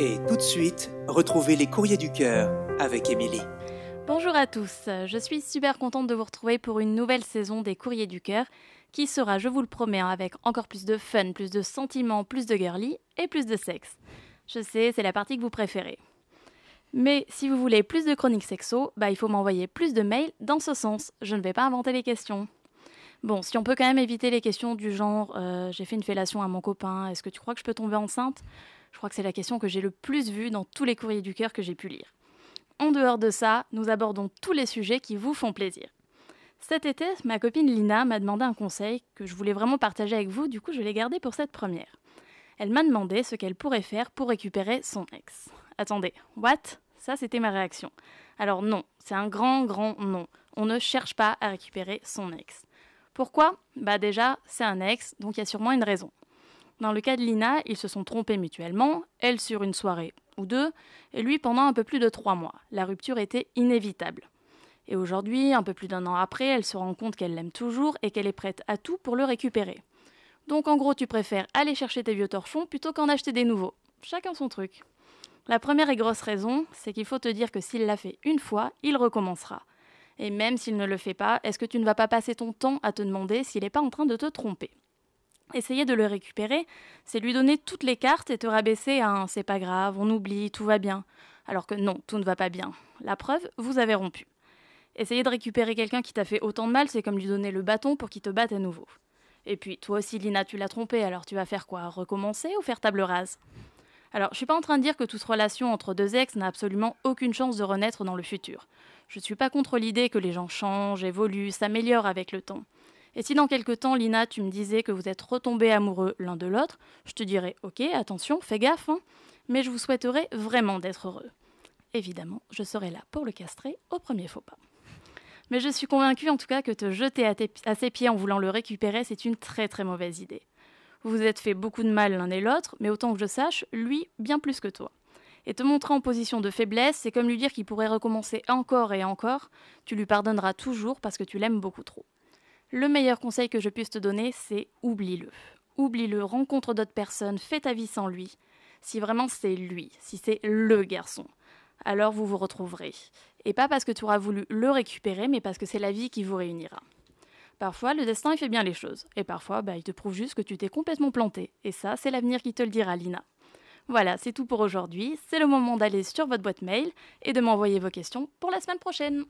Et tout de suite, retrouvez les courriers du cœur avec Émilie. Bonjour à tous, je suis super contente de vous retrouver pour une nouvelle saison des courriers du cœur qui sera, je vous le promets, hein, avec encore plus de fun, plus de sentiments, plus de girly et plus de sexe. Je sais, c'est la partie que vous préférez. Mais si vous voulez plus de chroniques sexo, bah il faut m'envoyer plus de mails dans ce sens. Je ne vais pas inventer les questions. Bon, si on peut quand même éviter les questions du genre euh, j'ai fait une fellation à mon copain, est-ce que tu crois que je peux tomber enceinte? Je crois que c'est la question que j'ai le plus vue dans tous les courriers du cœur que j'ai pu lire. En dehors de ça, nous abordons tous les sujets qui vous font plaisir. Cet été, ma copine Lina m'a demandé un conseil que je voulais vraiment partager avec vous, du coup je l'ai gardé pour cette première. Elle m'a demandé ce qu'elle pourrait faire pour récupérer son ex. Attendez, what? Ça c'était ma réaction. Alors non, c'est un grand grand non. On ne cherche pas à récupérer son ex. Pourquoi? Bah déjà, c'est un ex, donc il y a sûrement une raison. Dans le cas de Lina, ils se sont trompés mutuellement, elle sur une soirée ou deux, et lui pendant un peu plus de trois mois. La rupture était inévitable. Et aujourd'hui, un peu plus d'un an après, elle se rend compte qu'elle l'aime toujours et qu'elle est prête à tout pour le récupérer. Donc en gros, tu préfères aller chercher tes vieux torchons plutôt qu'en acheter des nouveaux. Chacun son truc. La première et grosse raison, c'est qu'il faut te dire que s'il l'a fait une fois, il recommencera. Et même s'il ne le fait pas, est-ce que tu ne vas pas passer ton temps à te demander s'il n'est pas en train de te tromper? Essayer de le récupérer, c'est lui donner toutes les cartes et te rabaisser à un c'est pas grave, on oublie, tout va bien. Alors que non, tout ne va pas bien. La preuve, vous avez rompu. Essayer de récupérer quelqu'un qui t'a fait autant de mal, c'est comme lui donner le bâton pour qu'il te batte à nouveau. Et puis, toi aussi, Lina, tu l'as trompé, alors tu vas faire quoi Recommencer ou faire table rase? Alors, je suis pas en train de dire que toute relation entre deux ex n'a absolument aucune chance de renaître dans le futur. Je suis pas contre l'idée que les gens changent, évoluent, s'améliorent avec le temps. Et si dans quelque temps, Lina, tu me disais que vous êtes retombés amoureux l'un de l'autre, je te dirais ok, attention, fais gaffe, hein, mais je vous souhaiterais vraiment d'être heureux. Évidemment, je serai là pour le castrer au premier faux pas. Mais je suis convaincue en tout cas que te jeter à ses pieds en voulant le récupérer, c'est une très très mauvaise idée. Vous vous êtes fait beaucoup de mal l'un et l'autre, mais autant que je sache, lui bien plus que toi. Et te montrer en position de faiblesse, c'est comme lui dire qu'il pourrait recommencer encore et encore, tu lui pardonneras toujours parce que tu l'aimes beaucoup trop. Le meilleur conseil que je puisse te donner, c'est oublie-le. Oublie-le, rencontre d'autres personnes, fais ta vie sans lui. Si vraiment c'est lui, si c'est le garçon, alors vous vous retrouverez. Et pas parce que tu auras voulu le récupérer, mais parce que c'est la vie qui vous réunira. Parfois, le destin fait bien les choses, et parfois, bah, il te prouve juste que tu t'es complètement planté. Et ça, c'est l'avenir qui te le dira, Lina. Voilà, c'est tout pour aujourd'hui. C'est le moment d'aller sur votre boîte mail et de m'envoyer vos questions pour la semaine prochaine.